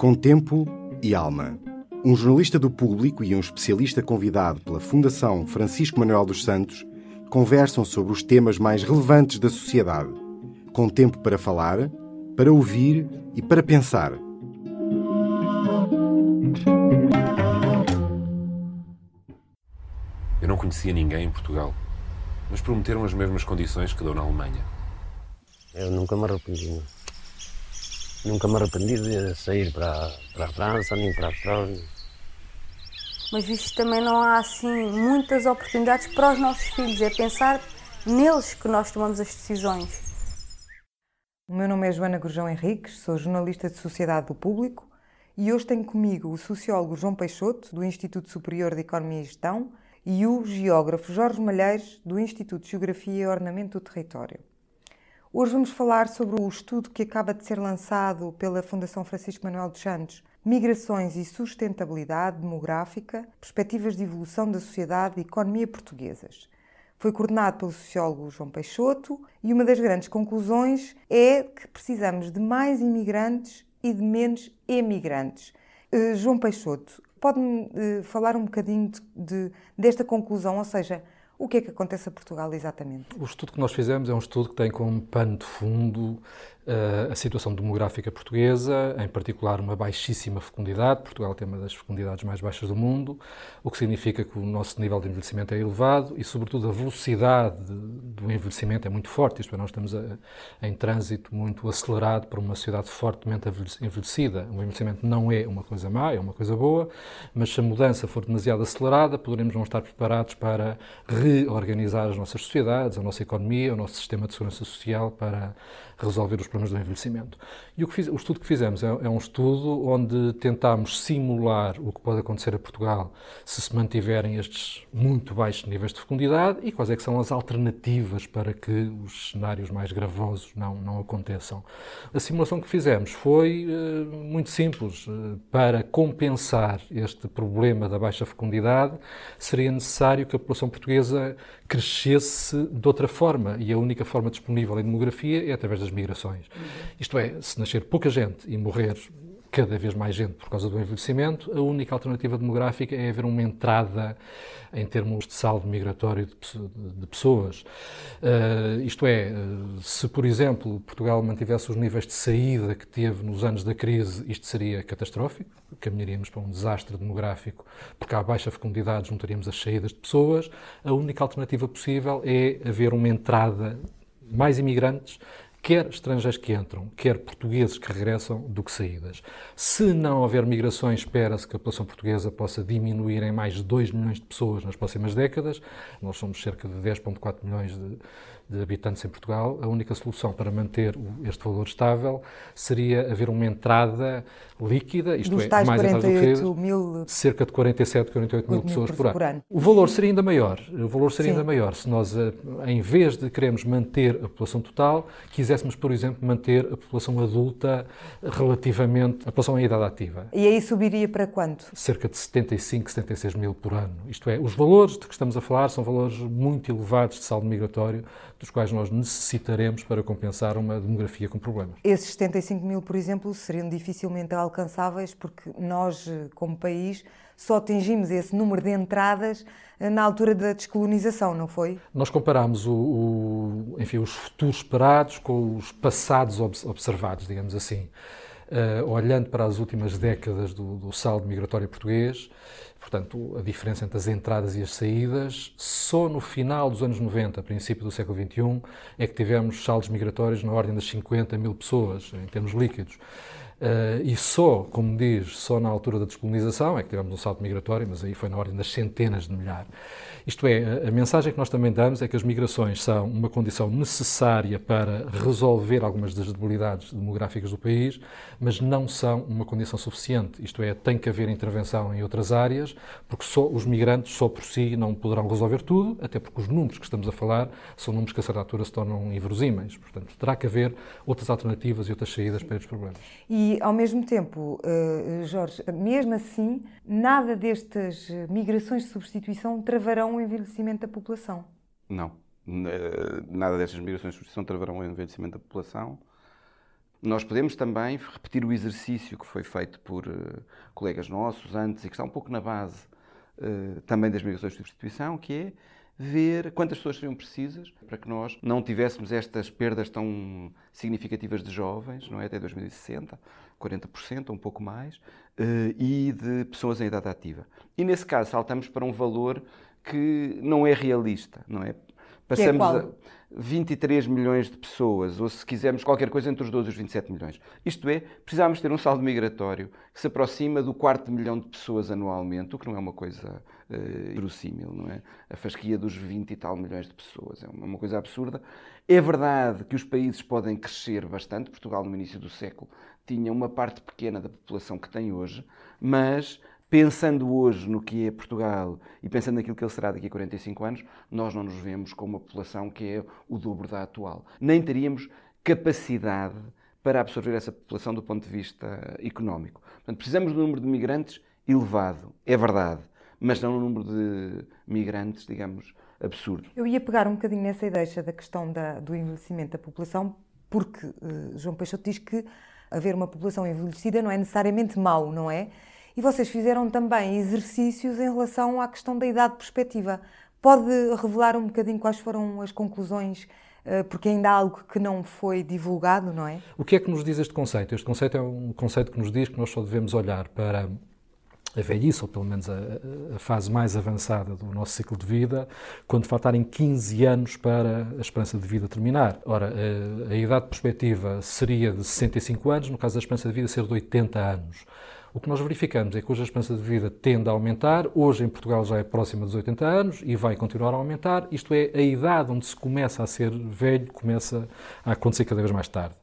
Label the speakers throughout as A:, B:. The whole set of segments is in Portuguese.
A: Com tempo e alma. Um jornalista do público e um especialista convidado pela Fundação Francisco Manuel dos Santos conversam sobre os temas mais relevantes da sociedade. Com tempo para falar, para ouvir e para pensar.
B: Eu não conhecia ninguém em Portugal, mas prometeram as mesmas condições que dou na Alemanha.
C: Eu nunca me arrependi. Nunca me arrependi de sair para, para a França, nem para a Austrália.
D: Mas isto também não há assim muitas oportunidades para os nossos filhos. É pensar neles que nós tomamos as decisões.
E: O meu nome é Joana Gurjão Henriques, sou jornalista de Sociedade do Público e hoje tenho comigo o sociólogo João Peixoto, do Instituto Superior de Economia e Gestão, e o geógrafo Jorge Malheiros, do Instituto de Geografia e Ornamento do Território. Hoje vamos falar sobre o estudo que acaba de ser lançado pela Fundação Francisco Manuel dos Santos, Migrações e Sustentabilidade Demográfica, Perspectivas de Evolução da Sociedade e Economia Portuguesas. Foi coordenado pelo sociólogo João Peixoto e uma das grandes conclusões é que precisamos de mais imigrantes e de menos emigrantes. Uh, João Peixoto, Pode-me uh, falar um bocadinho de, de, desta conclusão, ou seja, o que é que acontece a Portugal exatamente?
F: O estudo que nós fizemos é um estudo que tem como pano de fundo a situação demográfica portuguesa, em particular uma baixíssima fecundidade. Portugal tem uma das fecundidades mais baixas do mundo, o que significa que o nosso nível de envelhecimento é elevado e, sobretudo, a velocidade do envelhecimento é muito forte. Isto é, nós estamos a, em trânsito muito acelerado para uma sociedade fortemente envelhecida. O envelhecimento não é uma coisa má, é uma coisa boa, mas se a mudança for demasiado acelerada, poderemos não estar preparados para reorganizar as nossas sociedades, a nossa economia, o nosso sistema de segurança social para resolver os problemas do envelhecimento. E o, fiz, o estudo que fizemos é, é, um estudo onde tentámos simular o que pode acontecer a Portugal se se mantiverem estes muito baixos níveis de fecundidade e quais é que são as alternativas para que os cenários mais gravosos não, não aconteçam. A simulação que fizemos foi uh, muito simples. Uh, para compensar este problema da baixa fecundidade, seria necessário que a população portuguesa crescesse de outra forma e a única forma disponível em demografia é através das migrações. Uhum. Isto é, se nascer pouca gente e morrer cada vez mais gente por causa do envelhecimento, a única alternativa demográfica é haver uma entrada em termos de saldo migratório de, pessoas. Uh, isto é, se por exemplo Portugal mantivesse os níveis de saída que teve nos anos da crise, isto seria catastrófico, caminharíamos para um desastre demográfico, porque à baixa fecundidade juntaríamos as saídas de pessoas. A única alternativa possível é haver uma entrada mais imigrantes quer estrangeiros que entram, quer portugueses que regressam, do que saídas. Se não houver migrações, espera-se que a população portuguesa possa diminuir em mais de 2 milhões de pessoas nas próximas décadas. Nós somos cerca de 10,4 milhões de, de, habitantes em Portugal. A única solução para manter este valor estável seria haver uma entrada líquida, isto
E: Dos
F: é, mais
E: 48 mil...
F: cerca de 47, 48 mil, pessoas por, por, ano. O valor seria ainda maior. O valor seria Sim. ainda maior se nós, eh, em vez de queremos manter a população total, quiséssemos, por exemplo, manter a população adulta relativamente à população em idade ativa.
E: E aí subiria para quanto?
F: Cerca de 75, 76 mil por ano. Isto é, os valores de que estamos a falar são valores muito elevados de saldo migratório, dos quais nós necessitaremos para compensar uma demografia com problemas.
E: Esses 75 mil, por exemplo, seriam dificilmente alcançáveis porque nós, como país, só atingimos esse número de entradas eh, na altura da descolonização, não foi?
F: Nós comparámos o, o, enfim, os futuros esperados com os passados observados, digamos assim. Uh, olhando para as últimas décadas do, do saldo migratório português, portanto, a diferença entre as entradas e as saídas, só no final dos anos 90, princípio do século XXI, é que tivemos saldos migratórios na ordem das 50 mil pessoas, em termos líquidos. Uh, e só, como diz, só na altura da descolonização é que tivemos um salto migratório, mas aí foi na ordem das centenas de milhares. Isto é, a mensagem que nós também damos é que as migrações são uma condição necessária para resolver algumas das debilidades demográficas do país, mas não são uma condição suficiente. Isto é, tem que haver intervenção em outras áreas, porque só os migrantes, só por si, não poderão resolver tudo, até porque os números que estamos a falar são números que a certa altura se tornam inverosímeis. Portanto, terá que haver outras alternativas e outras saídas para estes problemas.
E: E, ao mesmo tempo, uh, Jorge, mesmo assim, nada destas migrações de substituição travarão o envelhecimento da população.
G: Não. Nada destas migrações de substituição travarão o envelhecimento da população, Nós podemos também repetir o exercício que foi feito por uh, colegas nossos antes e que está um pouco na base também das migrações de substituição, que é ver quantas pessoas seriam precisas para que nós não tivéssemos estas perdas tão significativas de jovens, não é? Até 2060, 40% ou um pouco mais, eh, e de pessoas em idade ativa. E nesse caso saltamos para um valor que não é realista, não é?
E: Passamos é a
G: 23 milhões de pessoas, ou se quisermos qualquer coisa entre os 12 e os 27 milhões. Isto é, precisamos ter um saldo migratório que se aproxima do quarto milhão de pessoas anualmente, o que não é uma coisa uh, verossímil, não é? A fasquia dos 20 e tal milhões de pessoas é uma coisa absurda. É verdade que os países podem crescer bastante. Portugal, no início do século, tinha uma parte pequena da população que tem hoje, mas pensando hoje no que é Portugal e pensando naquilo que ele será daqui a 45 anos, nós não nos vemos com uma população que é o dobro da atual. Nem teríamos capacidade para absorver essa população do ponto de vista económico. Portanto, precisamos de um número de migrantes elevado, é verdade, mas não um número de migrantes, digamos, absurdo.
E: Eu ia pegar um bocadinho nessa ideia da questão da, do envelhecimento da população, porque uh, João Peixoto diz que haver uma população envelhecida não é necessariamente mau, não é? E vocês fizeram também exercícios em relação à questão da idade perspectiva. Pode revelar um bocadinho quais foram as conclusões? Eh, porque ainda há algo que não foi divulgado, não é?
F: O que é que nos diz este conceito? Este conceito é um conceito que nos diz que nós só devemos olhar para a velhice, ou pelo menos a, a, fase mais avançada do nosso ciclo de vida, quando faltarem 15 anos para a esperança de vida terminar. Ora, a, eh, a idade perspectiva seria de 65 anos, no caso da esperança de vida ser de 80 anos. O que nós verificamos é que hoje a esperança de vida tende a aumentar, hoje em Portugal já é próxima dos 80 anos e vai continuar a aumentar, isto é, a idade onde se começa a ser velho começa a acontecer cada vez mais tarde.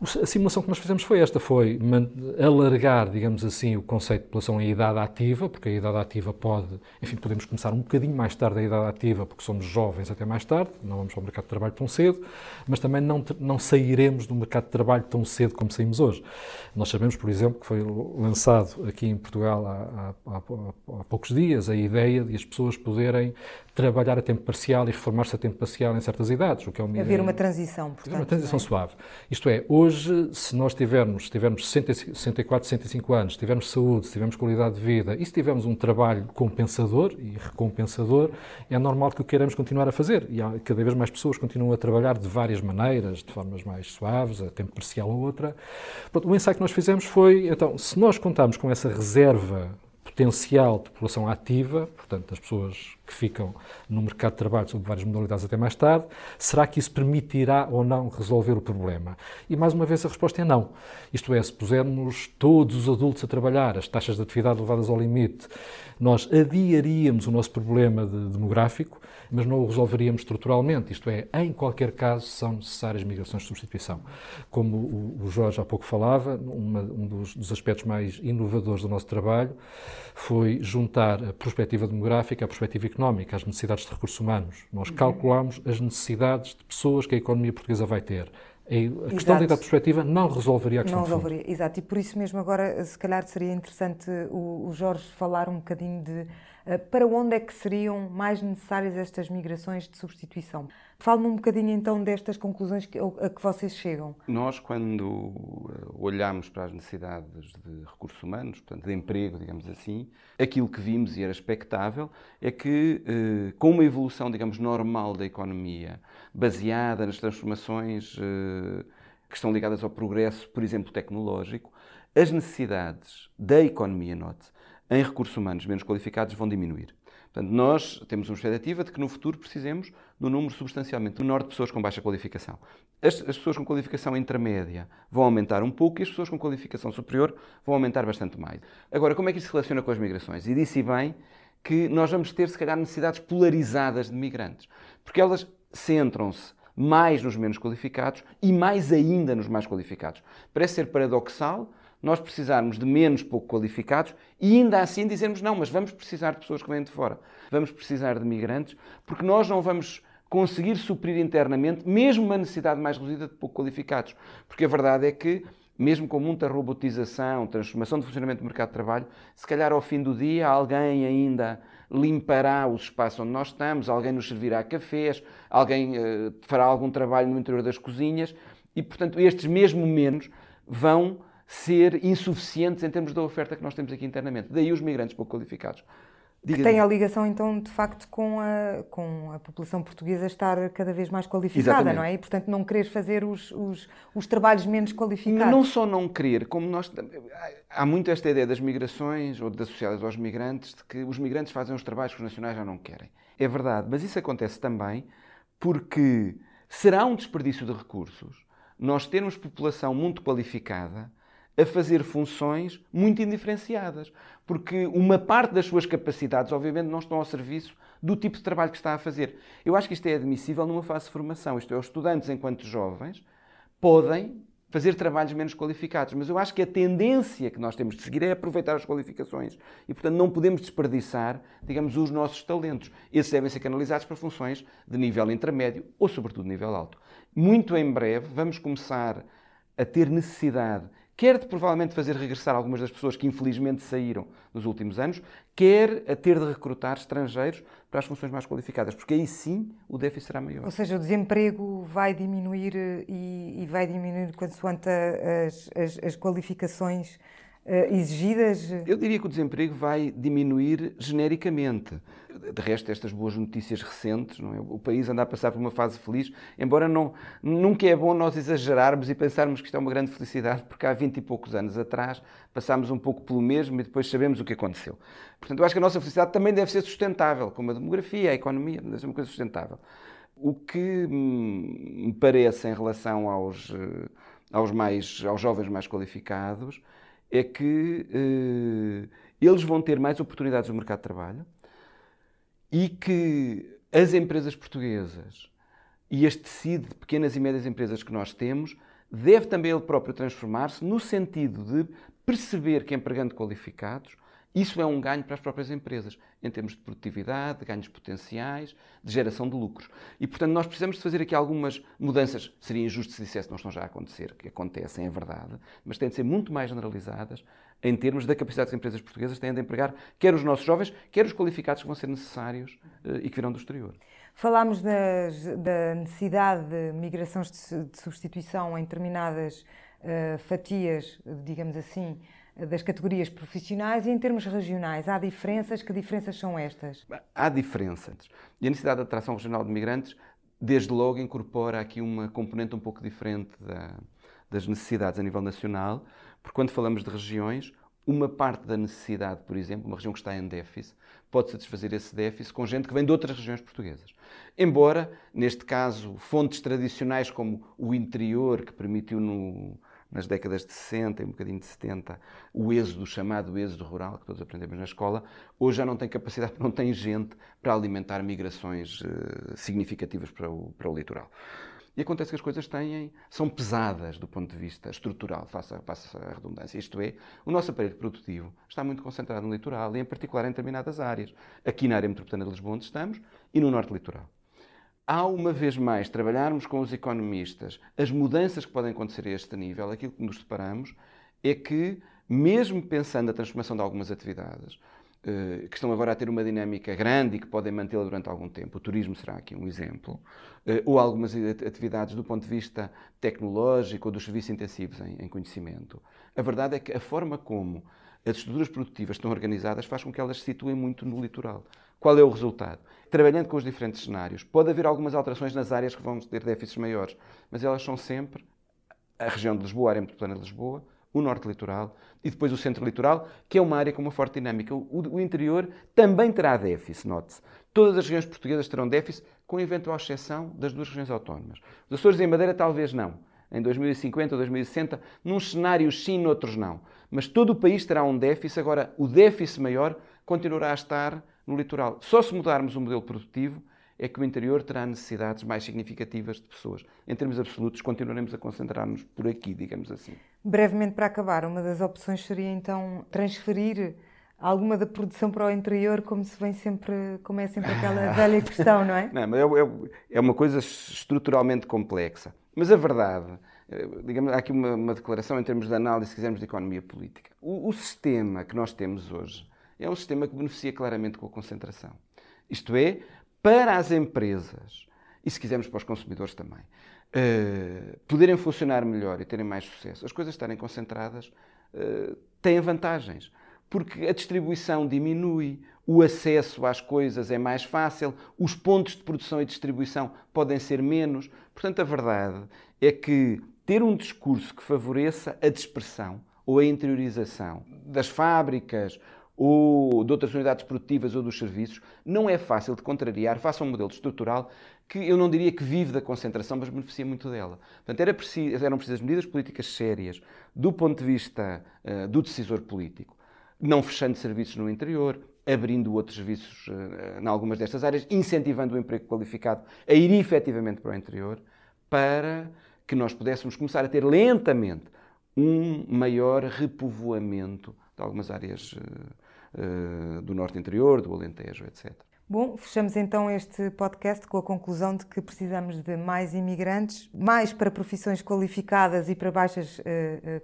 F: A simulação que nós fizemos foi esta, foi alargar, digamos assim, o conceito de população em idade ativa, porque a idade ativa pode, enfim, podemos começar um bocadinho mais tarde a idade ativa, porque somos jovens até mais tarde, não vamos para o mercado de trabalho tão cedo, mas também não, não sairemos do mercado de trabalho tão cedo como saímos hoje. Nós sabemos, por exemplo, que foi lançado aqui em Portugal há, há, há, há poucos dias a ideia de as pessoas poderem trabalhar a tempo parcial e reformar-se a tempo parcial em certas idades, o que é uma
E: Haver uma transição, portanto.
F: Uma transição é? suave. Isto é, hoje, se nós tivermos, tivermos 64, 65 anos, tivermos saúde, se tivermos qualidade de vida e se tivermos um trabalho compensador e recompensador, é normal que o queiramos continuar a fazer. E há, cada vez mais pessoas continuam a trabalhar de várias maneiras, de formas mais suaves, a tempo parcial ou outra. Pronto, o ensaio que nós fizemos foi, então, se nós contarmos com essa reserva potencial de população ativa, portanto, as pessoas que ficam no mercado de trabalho sob várias modalidades até mais tarde, será que isso permitirá ou não resolver o problema? E mais uma vez a resposta é não. Isto é, se pusermos todos os adultos a trabalhar, as taxas de atividade levadas ao limite, nós adiaríamos o nosso problema de demográfico, mas não o resolveríamos estruturalmente. Isto é, em qualquer caso, são necessárias migrações de substituição. Como o Jorge há pouco falava, uma, um dos, dos aspectos mais inovadores do nosso trabalho foi juntar a perspectiva demográfica à perspectiva económica, as necessidades de recursos humanos. Nós calculamos as necessidades de pessoas que a economia portuguesa vai ter. A questão Exato. da perspectiva não resolveria a questão
E: Não resolveria, exato. E por isso mesmo agora, se calhar seria interessante o, o Jorge falar um bocadinho de para onde é que seriam mais necessárias estas migrações de substituição. Fale-me um bocadinho então destas conclusões que, a que vocês chegam.
G: Nós, quando eh, olhamos para as necessidades de recursos humanos, portanto, de emprego, digamos assim, aquilo que vimos e era expectável é que, eh, com uma evolução, digamos, normal da economia, baseada nas transformações eh, que estão ligadas ao progresso, por exemplo, tecnológico, as necessidades da economia, note, em recursos humanos menos qualificados vão diminuir. Portanto, nós temos uma expectativa de que no futuro precisemos de um número substancialmente menor de pessoas com baixa qualificação. As, as, pessoas com qualificação intermédia vão aumentar um pouco e as pessoas com qualificação superior vão aumentar bastante mais. Agora, como é que isso se relaciona com as migrações? E disse bem que nós vamos ter, se calhar, necessidades polarizadas de migrantes, porque elas centram-se mais nos menos qualificados e mais ainda nos mais qualificados. Parece ser paradoxal, nós precisarmos de menos pouco qualificados e ainda assim dizermos não, mas vamos precisar de pessoas que vêm de fora, vamos precisar de migrantes, porque nós não vamos conseguir suprir internamente mesmo uma necessidade mais reduzida de pouco qualificados. Porque a verdade é que, mesmo com muita robotização, transformação do funcionamento do mercado de trabalho, se calhar ao fim do dia alguém ainda limpará os espaços onde nós estamos, alguém nos servirá cafés, alguém uh, fará algum trabalho no interior das cozinhas E, portanto, estes mesmo menos vão ser insuficientes em termos da oferta que nós temos aqui internamente. Daí os migrantes pouco qualificados.
E: Diga tem a ligação, então, de facto, com a, com a população portuguesa estar cada vez mais qualificada,
G: Exatamente.
E: não é? E, portanto, não querer fazer os, os, os, trabalhos menos qualificados.
G: Não só não querer, como nós. Há muito esta ideia das migrações ou das associadas aos migrantes, de que os migrantes fazem os trabalhos que os nacionais já não querem. É verdade, mas isso acontece também porque será um desperdício de recursos nós termos população muito qualificada a fazer funções muito indiferenciadas, porque uma parte das suas capacidades, obviamente, não estão ao serviço do tipo de trabalho que está a fazer. Eu acho que isto é admissível numa fase de formação, isto é, os estudantes, enquanto jovens, podem fazer trabalhos menos qualificados, mas eu acho que a tendência que nós temos de seguir é aproveitar as qualificações e, portanto, não podemos desperdiçar, digamos, os nossos talentos. Esses devem ser canalizados para funções de nível intermédio ou, sobretudo, nível alto. Muito em breve vamos começar a ter necessidade quer de provavelmente fazer regressar algumas das pessoas que infelizmente saíram nos últimos anos, quer a ter de recrutar estrangeiros para as funções mais qualificadas, porque aí sim o déficit será maior.
E: Ou seja, o desemprego vai diminuir eh, e, e vai diminuir consoante as, as, as qualificações exigidas?
G: Eu diria que o desemprego vai diminuir genericamente de resto, estas boas notícias recentes, é? o país anda a passar por uma fase feliz, embora não, nunca é bom nós exagerarmos e pensarmos que isto é uma grande felicidade, porque há 20 e poucos anos atrás passámos um pouco pelo mesmo e depois sabemos o que aconteceu. Portanto, eu acho que a nossa felicidade também deve ser sustentável, como a demografia, a economia, deve ser uma coisa sustentável. O que me parece em relação aos, eh, aos, mais, aos jovens mais qualificados é que eh, eles vão ter mais oportunidades no mercado de trabalho, e que as empresas portuguesas e este tecido de pequenas e médias empresas que nós temos deve também ele próprio transformar-se no sentido de perceber que empregando qualificados isso é um ganho para as próprias empresas, em termos de produtividade, de ganhos potenciais, de geração de lucros. E, portanto, nós precisamos de fazer aqui algumas mudanças. Seria injusto se dissesse que não estão já a acontecer, que acontecem, é verdade, mas têm de ser muito mais generalizadas em termos da capacidade que as empresas portuguesas têm de empregar quer os nossos jovens, quer os qualificados que vão ser necessários eh, e que virão do exterior.
E: Falámos das, da necessidade de migrações de, de substituição em determinadas uh, fatias, digamos assim, das categorias profissionais e em termos regionais. Há diferenças? Que diferenças são estas?
G: Há diferenças. E a necessidade de atração regional de migrantes, desde logo, incorpora aqui uma componente um pouco diferente da, das necessidades a nível nacional, porque quando falamos de regiões, uma parte da necessidade, por exemplo, uma região que está em déficit, pode satisfazer esse déficit com gente que vem de outras regiões portuguesas. Embora, neste caso, fontes tradicionais como o interior, que permitiu no, nas décadas de 60 e um bocadinho de 70, o êxodo, o chamado êxodo rural, que todos aprendemos na escola, hoje já não tem capacidade, não tem gente para alimentar migrações uh, significativas para o, para o litoral. E acontece que as coisas têm, são pesadas do ponto de vista estrutural, faça, faça a redundância. Isto é, o nosso aparelho produtivo está muito concentrado no litoral e, em particular, em determinadas áreas. Aqui na área metropolitana de Lisboa, onde estamos, e no norte litoral. Ao uma vez mais trabalharmos com os economistas as mudanças que podem acontecer a este nível, aquilo que nos deparamos é que, mesmo pensando na transformação de algumas atividades, eh, que estão agora a ter uma dinâmica grande e que podem mantê-la durante algum tempo. O turismo será aqui um exemplo. Eh, ou algumas atividades do ponto de vista tecnológico ou dos serviços intensivos em conhecimento. A verdade é que a forma como as estruturas produtivas estão organizadas faz com que elas se situem muito no litoral. Qual é o resultado? Trabalhando com os diferentes cenários, pode haver algumas alterações nas áreas que vão ter déficits maiores, mas elas são sempre a região de Lisboa, a área metropolitana de Lisboa, o norte litoral e depois o centro litoral, que é uma área com uma forte dinâmica. O, o interior também terá déficit, note-se. Todas as regiões portuguesas terão déficit, com eventual exceção das duas regiões autónomas. Os Açores e a Madeira talvez não. Em 2050 ou 2060, num cenário sim, noutros não. Mas todo o país terá um déficit. Agora, o déficit maior continuará a estar no litoral. Só se mudarmos o modelo produtivo é que o interior terá necessidades mais significativas de pessoas. Em termos absolutos, continuaremos a concentrar-nos por aqui, digamos assim.
E: Brevemente, para acabar, uma das opções seria então transferir alguma da produção para o interior, como se vem sempre, como é sempre aquela velha questão, não é?
G: Não, mas é, é, uma coisa estruturalmente complexa. Mas a verdade, eh, digamos, há aqui uma, uma, declaração em termos de análise, se quisermos, de economia política. O, o sistema que nós temos hoje é um sistema que beneficia claramente com a concentração. Isto é, para as empresas, e se quisermos para os consumidores também, uh, poderem funcionar melhor e terem mais sucesso, as coisas estarem concentradas, uh, têm vantagens. Porque a distribuição diminui, o acesso às coisas é mais fácil, os pontos de produção e distribuição podem ser menos. Portanto, a verdade é que ter um discurso que favoreça a dispersão ou a interiorização das fábricas ou de outras unidades produtivas ou dos serviços, não é fácil de contrariar face a um modelo estrutural que eu não diria que vive da concentração, mas beneficia muito dela. Portanto, era preciso, eram precisas medidas políticas sérias do ponto de vista uh, do decisor político, não fechando serviços no interior, abrindo outros serviços uh, em algumas destas áreas, incentivando o emprego qualificado a ir efetivamente para o interior, para que nós pudéssemos começar a ter lentamente um maior repovoamento de algumas áreas uh, do norte interior, do Alentejo, etc.
E: Bom, fechamos então este podcast com a conclusão de que precisamos de mais imigrantes, mais para profissões qualificadas e para baixas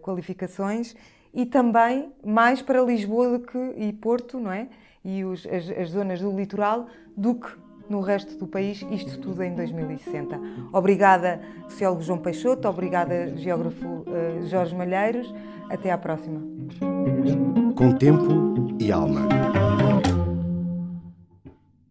E: qualificações e também mais para Lisboa do que, e Porto, não é? E os, as, as zonas do litoral do que no resto do país, isto tudo em 2060. Obrigada, sociólogo João Peixoto, obrigada, geógrafo uh, Jorge Malheiros. Até à próxima.
A: Com tempo e alma.